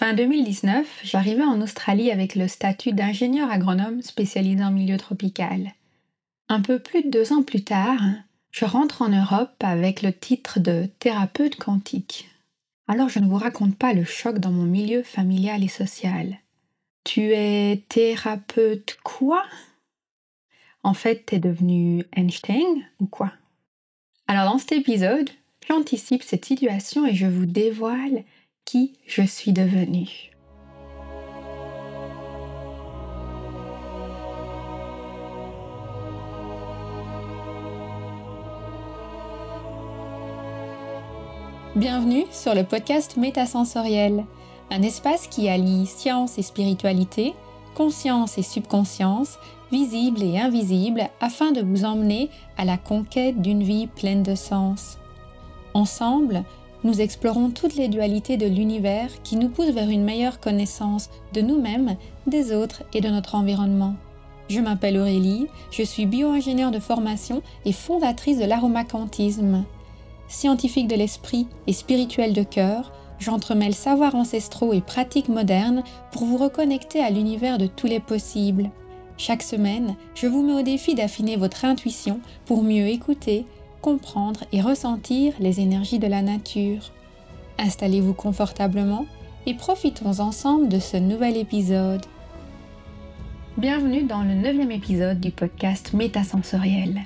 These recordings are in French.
Fin 2019, j'arrivais en Australie avec le statut d'ingénieur agronome spécialisé en milieu tropical. Un peu plus de deux ans plus tard, je rentre en Europe avec le titre de thérapeute quantique. Alors je ne vous raconte pas le choc dans mon milieu familial et social. Tu es thérapeute quoi? En fait, t'es devenu Einstein ou quoi? Alors dans cet épisode, j'anticipe cette situation et je vous dévoile je suis devenue. Bienvenue sur le podcast Métasensoriel, un espace qui allie science et spiritualité, conscience et subconscience, visible et invisible, afin de vous emmener à la conquête d'une vie pleine de sens. Ensemble, nous explorons toutes les dualités de l'univers qui nous poussent vers une meilleure connaissance de nous-mêmes, des autres et de notre environnement. Je m'appelle Aurélie, je suis bio-ingénieure de formation et fondatrice de l'aromacantisme. Scientifique de l'esprit et spirituelle de cœur, j'entremêle savoirs ancestraux et pratiques modernes pour vous reconnecter à l'univers de tous les possibles. Chaque semaine, je vous mets au défi d'affiner votre intuition pour mieux écouter, comprendre et ressentir les énergies de la nature. Installez-vous confortablement et profitons ensemble de ce nouvel épisode. Bienvenue dans le neuvième épisode du podcast Métasensoriel.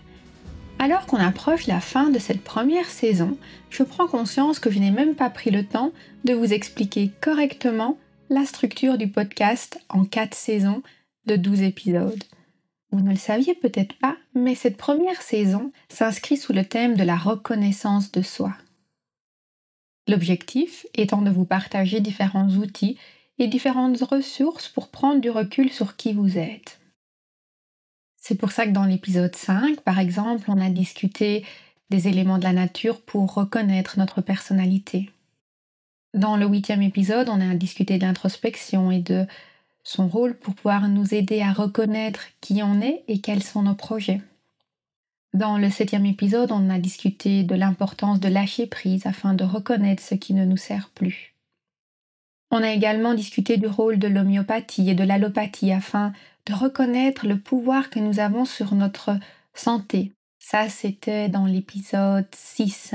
Alors qu'on approche la fin de cette première saison, je prends conscience que je n'ai même pas pris le temps de vous expliquer correctement la structure du podcast en quatre saisons de 12 épisodes. Vous ne le saviez peut-être pas, mais cette première saison s'inscrit sous le thème de la reconnaissance de soi. L'objectif étant de vous partager différents outils et différentes ressources pour prendre du recul sur qui vous êtes. C'est pour ça que dans l'épisode 5, par exemple, on a discuté des éléments de la nature pour reconnaître notre personnalité. Dans le huitième épisode, on a discuté de l'introspection et de son rôle pour pouvoir nous aider à reconnaître qui on est et quels sont nos projets. Dans le septième épisode, on a discuté de l'importance de lâcher prise afin de reconnaître ce qui ne nous sert plus. On a également discuté du rôle de l'homéopathie et de l'allopathie afin de reconnaître le pouvoir que nous avons sur notre santé. Ça, c'était dans l'épisode 6.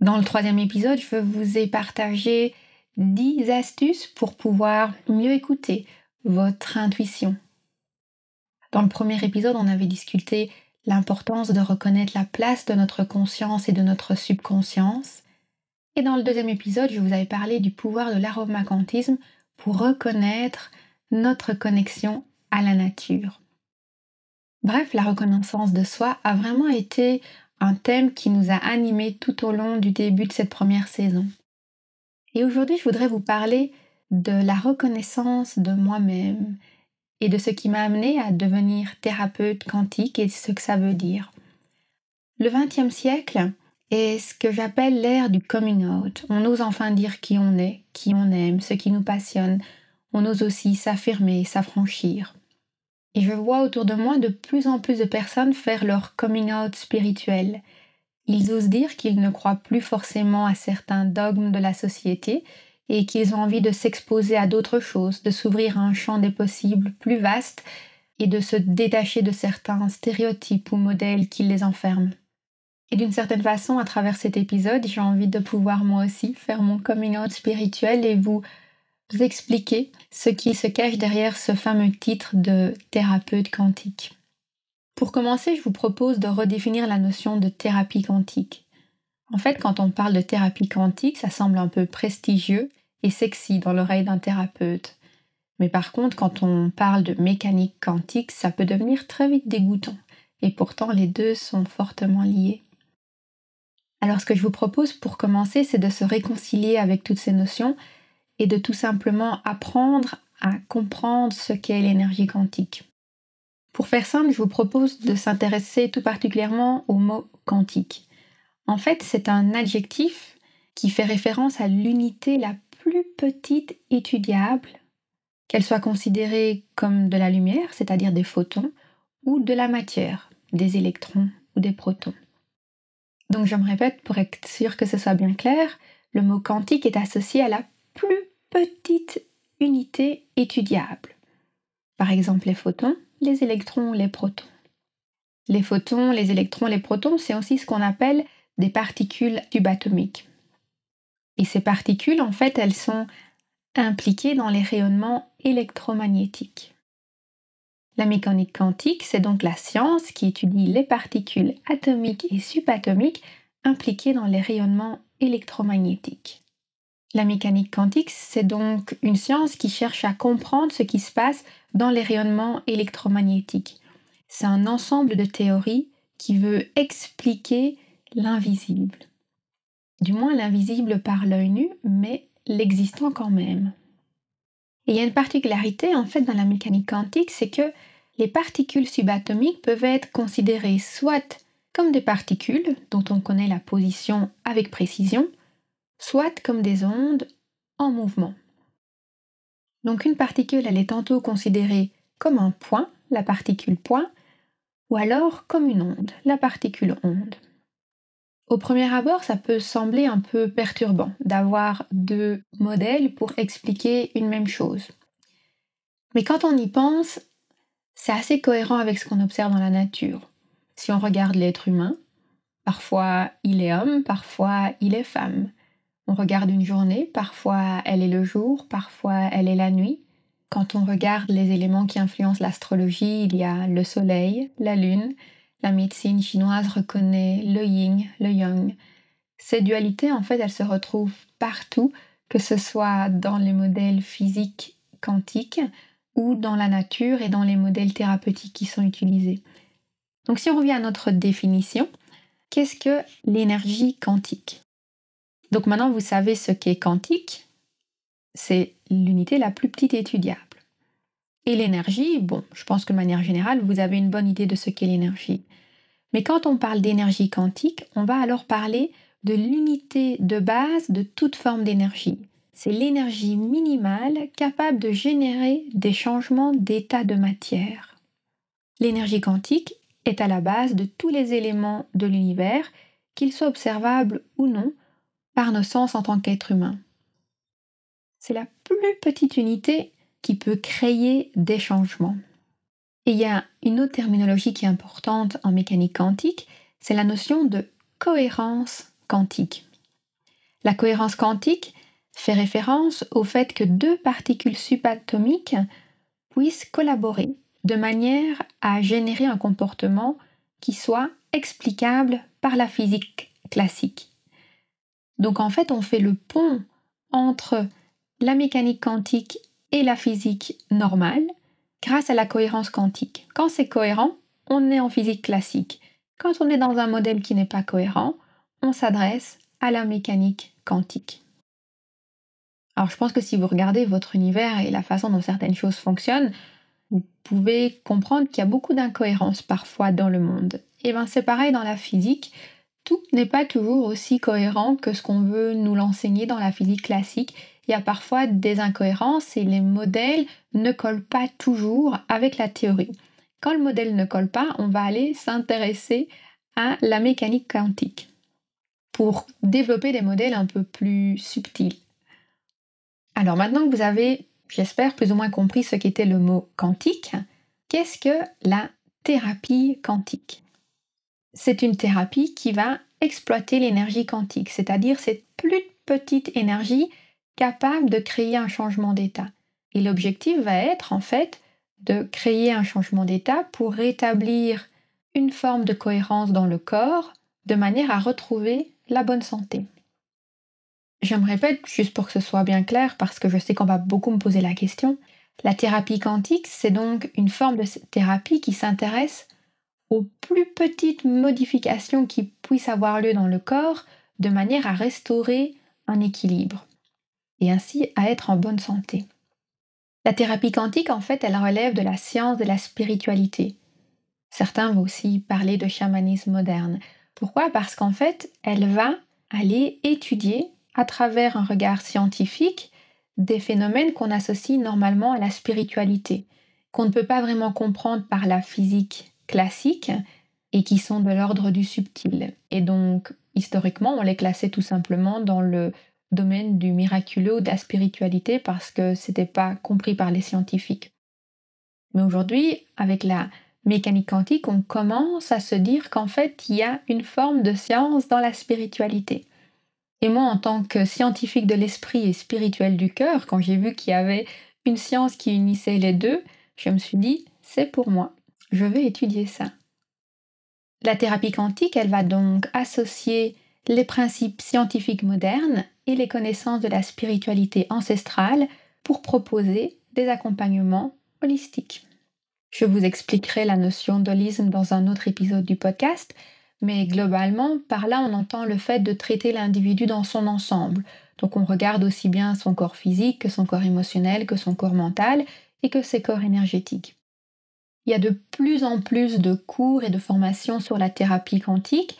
Dans le troisième épisode, je vous ai partagé 10 astuces pour pouvoir mieux écouter votre intuition. Dans le premier épisode, on avait discuté l'importance de reconnaître la place de notre conscience et de notre subconscience. Et dans le deuxième épisode, je vous avais parlé du pouvoir de l'aromacantisme pour reconnaître notre connexion à la nature. Bref, la reconnaissance de soi a vraiment été un thème qui nous a animés tout au long du début de cette première saison. Et aujourd'hui, je voudrais vous parler de la reconnaissance de moi-même et de ce qui m'a amené à devenir thérapeute quantique et ce que ça veut dire. Le XXe siècle est ce que j'appelle l'ère du coming out. On ose enfin dire qui on est, qui on aime, ce qui nous passionne. On ose aussi s'affirmer, s'affranchir. Et je vois autour de moi de plus en plus de personnes faire leur coming out spirituel ils osent dire qu'ils ne croient plus forcément à certains dogmes de la société et qu'ils ont envie de s'exposer à d'autres choses, de s'ouvrir à un champ des possibles plus vaste et de se détacher de certains stéréotypes ou modèles qui les enferment. Et d'une certaine façon, à travers cet épisode, j'ai envie de pouvoir moi aussi faire mon coming out spirituel et vous expliquer ce qui se cache derrière ce fameux titre de thérapeute quantique. Pour commencer, je vous propose de redéfinir la notion de thérapie quantique. En fait, quand on parle de thérapie quantique, ça semble un peu prestigieux et sexy dans l'oreille d'un thérapeute. Mais par contre, quand on parle de mécanique quantique, ça peut devenir très vite dégoûtant. Et pourtant, les deux sont fortement liés. Alors ce que je vous propose pour commencer, c'est de se réconcilier avec toutes ces notions et de tout simplement apprendre à comprendre ce qu'est l'énergie quantique. Pour faire simple, je vous propose de s'intéresser tout particulièrement au mot quantique. En fait, c'est un adjectif qui fait référence à l'unité la plus petite étudiable, qu'elle soit considérée comme de la lumière, c'est-à-dire des photons, ou de la matière, des électrons ou des protons. Donc je me répète pour être sûr que ce soit bien clair, le mot quantique est associé à la plus petites unités étudiables. Par exemple les photons, les électrons, les protons. Les photons, les électrons, les protons, c'est aussi ce qu'on appelle des particules subatomiques. Et ces particules, en fait, elles sont impliquées dans les rayonnements électromagnétiques. La mécanique quantique, c'est donc la science qui étudie les particules atomiques et subatomiques impliquées dans les rayonnements électromagnétiques. La mécanique quantique, c'est donc une science qui cherche à comprendre ce qui se passe dans les rayonnements électromagnétiques. C'est un ensemble de théories qui veut expliquer l'invisible. Du moins l'invisible par l'œil nu, mais l'existant quand même. Et il y a une particularité en fait dans la mécanique quantique, c'est que les particules subatomiques peuvent être considérées soit comme des particules dont on connaît la position avec précision, soit comme des ondes en mouvement. Donc une particule, elle est tantôt considérée comme un point, la particule point, ou alors comme une onde, la particule onde. Au premier abord, ça peut sembler un peu perturbant d'avoir deux modèles pour expliquer une même chose. Mais quand on y pense, c'est assez cohérent avec ce qu'on observe dans la nature. Si on regarde l'être humain, parfois il est homme, parfois il est femme. On regarde une journée, parfois elle est le jour, parfois elle est la nuit. Quand on regarde les éléments qui influencent l'astrologie, il y a le soleil, la lune, la médecine chinoise reconnaît le yin, le yang. Ces dualités, en fait, elles se retrouvent partout, que ce soit dans les modèles physiques quantiques ou dans la nature et dans les modèles thérapeutiques qui sont utilisés. Donc si on revient à notre définition, qu'est-ce que l'énergie quantique? Donc maintenant vous savez ce qu'est quantique, c'est l'unité la plus petite étudiable. Et l'énergie, bon, je pense que de manière générale, vous avez une bonne idée de ce qu'est l'énergie. Mais quand on parle d'énergie quantique, on va alors parler de l'unité de base de toute forme d'énergie. C'est l'énergie minimale capable de générer des changements d'état de matière. L'énergie quantique est à la base de tous les éléments de l'univers, qu'ils soient observables ou non par nos sens en tant qu'être humain. C'est la plus petite unité qui peut créer des changements. Et il y a une autre terminologie qui est importante en mécanique quantique, c'est la notion de cohérence quantique. La cohérence quantique fait référence au fait que deux particules subatomiques puissent collaborer de manière à générer un comportement qui soit explicable par la physique classique. Donc en fait, on fait le pont entre la mécanique quantique et la physique normale grâce à la cohérence quantique. Quand c'est cohérent, on est en physique classique. Quand on est dans un modèle qui n'est pas cohérent, on s'adresse à la mécanique quantique. Alors je pense que si vous regardez votre univers et la façon dont certaines choses fonctionnent, vous pouvez comprendre qu'il y a beaucoup d'incohérences parfois dans le monde. Et bien c'est pareil dans la physique, tout n'est pas toujours aussi cohérent que ce qu'on veut nous l'enseigner dans la physique classique il y a parfois des incohérences et les modèles ne collent pas toujours avec la théorie. Quand le modèle ne colle pas, on va aller s'intéresser à la mécanique quantique pour développer des modèles un peu plus subtils. Alors maintenant que vous avez, j'espère, plus ou moins compris ce qu'était le mot quantique, qu'est-ce que la thérapie quantique? C'est une thérapie qui va exploiter l'énergie quantique, c'est-à-dire cette plus petite énergie capable de créer un changement d'état. Et l'objectif va être en fait de créer un changement d'état pour rétablir une forme de cohérence dans le corps de manière à retrouver la bonne santé. Je me répète juste pour que ce soit bien clair parce que je sais qu'on va beaucoup me poser la question. La thérapie quantique, c'est donc une forme de thérapie qui s'intéresse aux plus petites modifications qui puissent avoir lieu dans le corps de manière à restaurer un équilibre et ainsi à être en bonne santé. La thérapie quantique, en fait, elle relève de la science de la spiritualité. Certains vont aussi parler de chamanisme moderne. Pourquoi? Parce qu'en fait, elle va aller étudier à travers un regard scientifique des phénomènes qu'on associe normalement à la spiritualité, qu'on ne peut pas vraiment comprendre par la physique classique et qui sont de l'ordre du subtil. Et donc, historiquement, on les classait tout simplement dans le domaine du miraculeux ou de la spiritualité parce que c'était pas compris par les scientifiques. Mais aujourd'hui, avec la mécanique quantique, on commence à se dire qu'en fait, il y a une forme de science dans la spiritualité. Et moi, en tant que scientifique de l'esprit et spirituel du cœur, quand j'ai vu qu'il y avait une science qui unissait les deux, je me suis dit, c'est pour moi, je vais étudier ça. La thérapie quantique, elle va donc associer les principes scientifiques modernes et les connaissances de la spiritualité ancestrale pour proposer des accompagnements holistiques. Je vous expliquerai la notion d'holisme dans un autre épisode du podcast, mais globalement, par là, on entend le fait de traiter l'individu dans son ensemble. Donc on regarde aussi bien son corps physique que son corps émotionnel, que son corps mental et que ses corps énergétiques. Il y a de plus en plus de cours et de formations sur la thérapie quantique.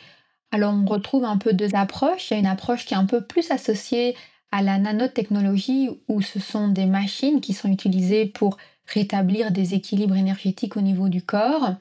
Alors on retrouve un peu deux approches. Il y a une approche qui est un peu plus associée à la nanotechnologie où ce sont des machines qui sont utilisées pour rétablir des équilibres énergétiques au niveau du corps.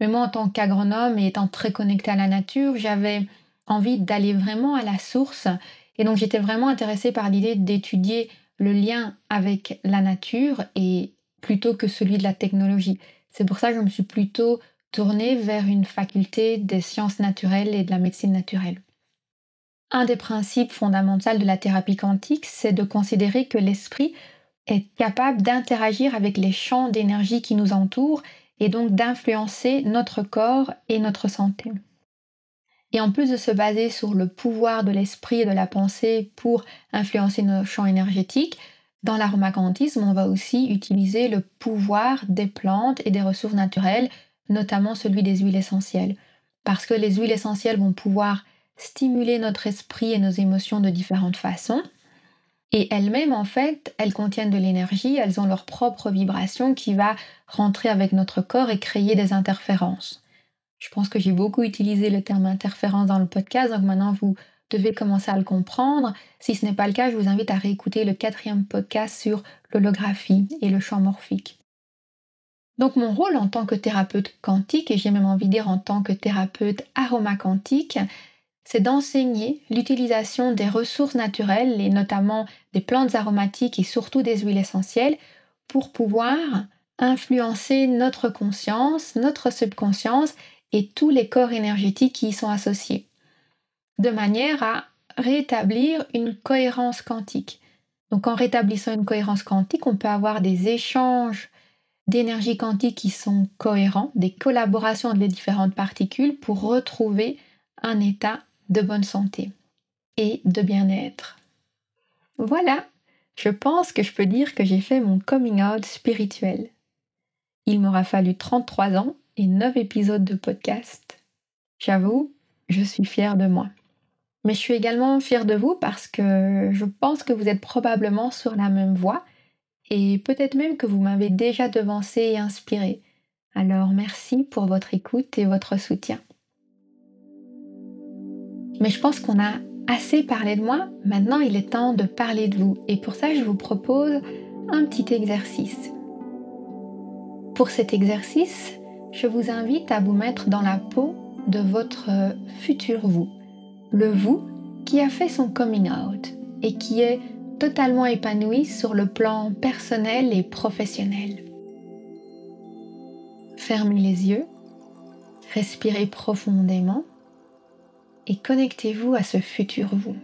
Mais moi, en tant qu'agronome et étant très connectée à la nature, j'avais envie d'aller vraiment à la source. Et donc j'étais vraiment intéressée par l'idée d'étudier le lien avec la nature et plutôt que celui de la technologie. C'est pour ça que je me suis plutôt tournée vers une faculté des sciences naturelles et de la médecine naturelle. Un des principes fondamentaux de la thérapie quantique, c'est de considérer que l'esprit est capable d'interagir avec les champs d'énergie qui nous entourent et donc d'influencer notre corps et notre santé. Et en plus de se baser sur le pouvoir de l'esprit et de la pensée pour influencer nos champs énergétiques, dans l'aromacantisme, on va aussi utiliser le pouvoir des plantes et des ressources naturelles, notamment celui des huiles essentielles. Parce que les huiles essentielles vont pouvoir stimuler notre esprit et nos émotions de différentes façons. Et elles-mêmes, en fait, elles contiennent de l'énergie, elles ont leur propre vibration qui va rentrer avec notre corps et créer des interférences. Je pense que j'ai beaucoup utilisé le terme interférence dans le podcast, donc maintenant vous devez commencer à le comprendre. Si ce n'est pas le cas, je vous invite à réécouter le quatrième podcast sur l'holographie et le champ morphique. Donc mon rôle en tant que thérapeute quantique, et j'ai même envie de dire en tant que thérapeute aromaquantique, c'est d'enseigner l'utilisation des ressources naturelles, et notamment des plantes aromatiques et surtout des huiles essentielles, pour pouvoir influencer notre conscience, notre subconscience et tous les corps énergétiques qui y sont associés de manière à rétablir une cohérence quantique. Donc en rétablissant une cohérence quantique, on peut avoir des échanges d'énergie quantique qui sont cohérents, des collaborations entre les différentes particules pour retrouver un état de bonne santé et de bien-être. Voilà, je pense que je peux dire que j'ai fait mon coming out spirituel. Il m'aura fallu 33 ans et 9 épisodes de podcast. J'avoue, je suis fière de moi. Mais je suis également fière de vous parce que je pense que vous êtes probablement sur la même voie et peut-être même que vous m'avez déjà devancé et inspiré. Alors merci pour votre écoute et votre soutien. Mais je pense qu'on a assez parlé de moi, maintenant il est temps de parler de vous et pour ça je vous propose un petit exercice. Pour cet exercice, je vous invite à vous mettre dans la peau de votre futur vous le vous qui a fait son coming out et qui est totalement épanoui sur le plan personnel et professionnel. Fermez les yeux, respirez profondément et connectez-vous à ce futur vous.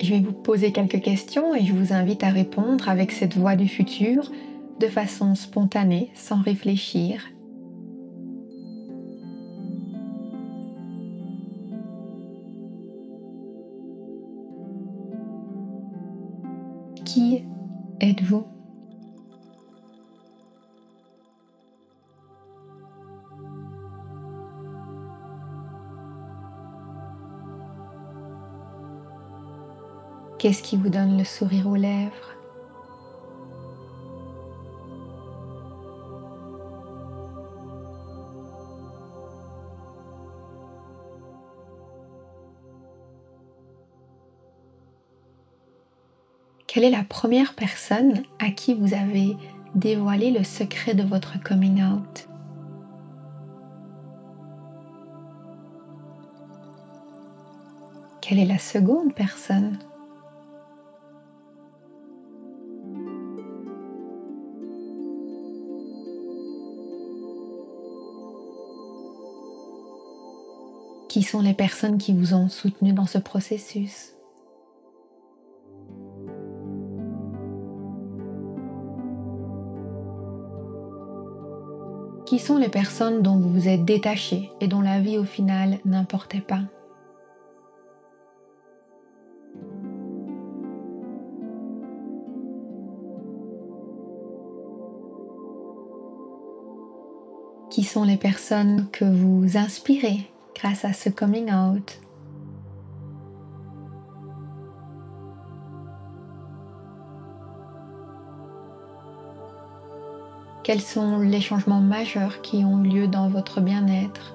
Je vais vous poser quelques questions et je vous invite à répondre avec cette voix du futur de façon spontanée, sans réfléchir Qu'est-ce qui vous donne le sourire aux lèvres? Quelle est la première personne à qui vous avez dévoilé le secret de votre coming out? Quelle est la seconde personne? Qui sont les personnes qui vous ont soutenu dans ce processus? Qui sont les personnes dont vous vous êtes détaché et dont la vie au final n'importait pas? Qui sont les personnes que vous inspirez? Grâce à ce coming out. Quels sont les changements majeurs qui ont eu lieu dans votre bien-être?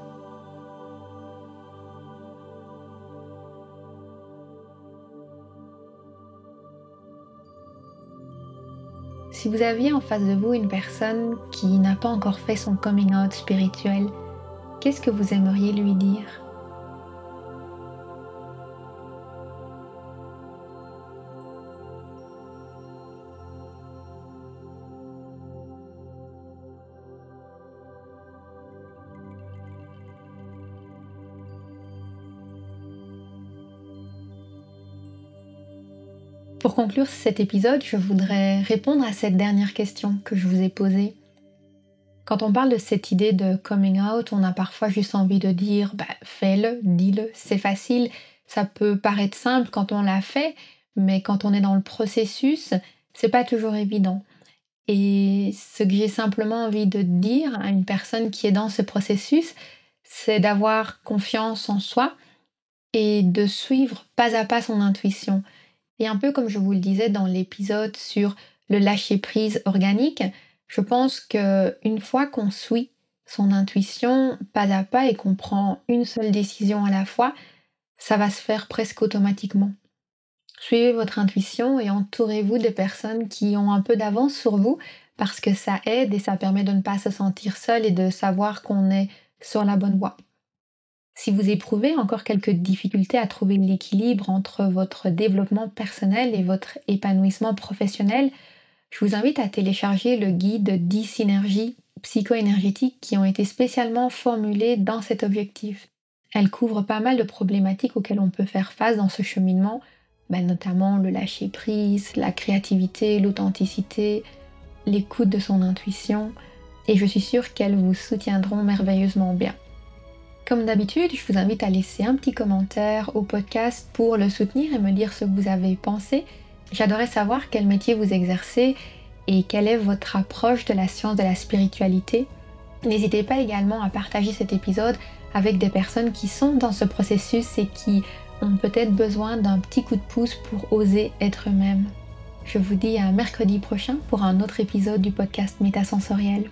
Si vous aviez en face de vous une personne qui n'a pas encore fait son coming out spirituel, qu'est-ce que vous aimeriez lui dire? Pour conclure cet épisode, je voudrais répondre à cette dernière question que je vous ai posée. Quand on parle de cette idée de coming out, on a parfois juste envie de dire bah, fais-le, dis-le, c'est facile. Ça peut paraître simple quand on l'a fait, mais quand on est dans le processus, c'est pas toujours évident. Et ce que j'ai simplement envie de dire à une personne qui est dans ce processus, c'est d'avoir confiance en soi et de suivre pas à pas son intuition. Et un peu comme je vous le disais dans l'épisode sur le lâcher prise organique, je pense que une fois qu'on suit son intuition pas à pas et qu'on prend une seule décision à la fois, ça va se faire presque automatiquement. Suivez votre intuition et entourez-vous de personnes qui ont un peu d'avance sur vous parce que ça aide et ça permet de ne pas se sentir seul et de savoir qu'on est sur la bonne voie. Si vous éprouvez encore quelques difficultés à trouver l'équilibre entre votre développement personnel et votre épanouissement professionnel, je vous invite à télécharger le guide 10 synergies psycho-énergétiques qui ont été spécialement formulées dans cet objectif. Elle couvre pas mal de problématiques auxquelles on peut faire face dans ce cheminement, ben, notamment le lâcher prise, la créativité, l'authenticité, l'écoute de son intuition, et je suis sûre qu'elles vous soutiendront merveilleusement bien. Comme d'habitude, je vous invite à laisser un petit commentaire au podcast pour le soutenir et me dire ce que vous avez pensé. J'adorais savoir quel métier vous exercez et quelle est votre approche de la science de la spiritualité. N'hésitez pas également à partager cet épisode avec des personnes qui sont dans ce processus et qui ont peut-être besoin d'un petit coup de pouce pour oser être eux-mêmes. Je vous dis à mercredi prochain pour un autre épisode du podcast Métasensoriel.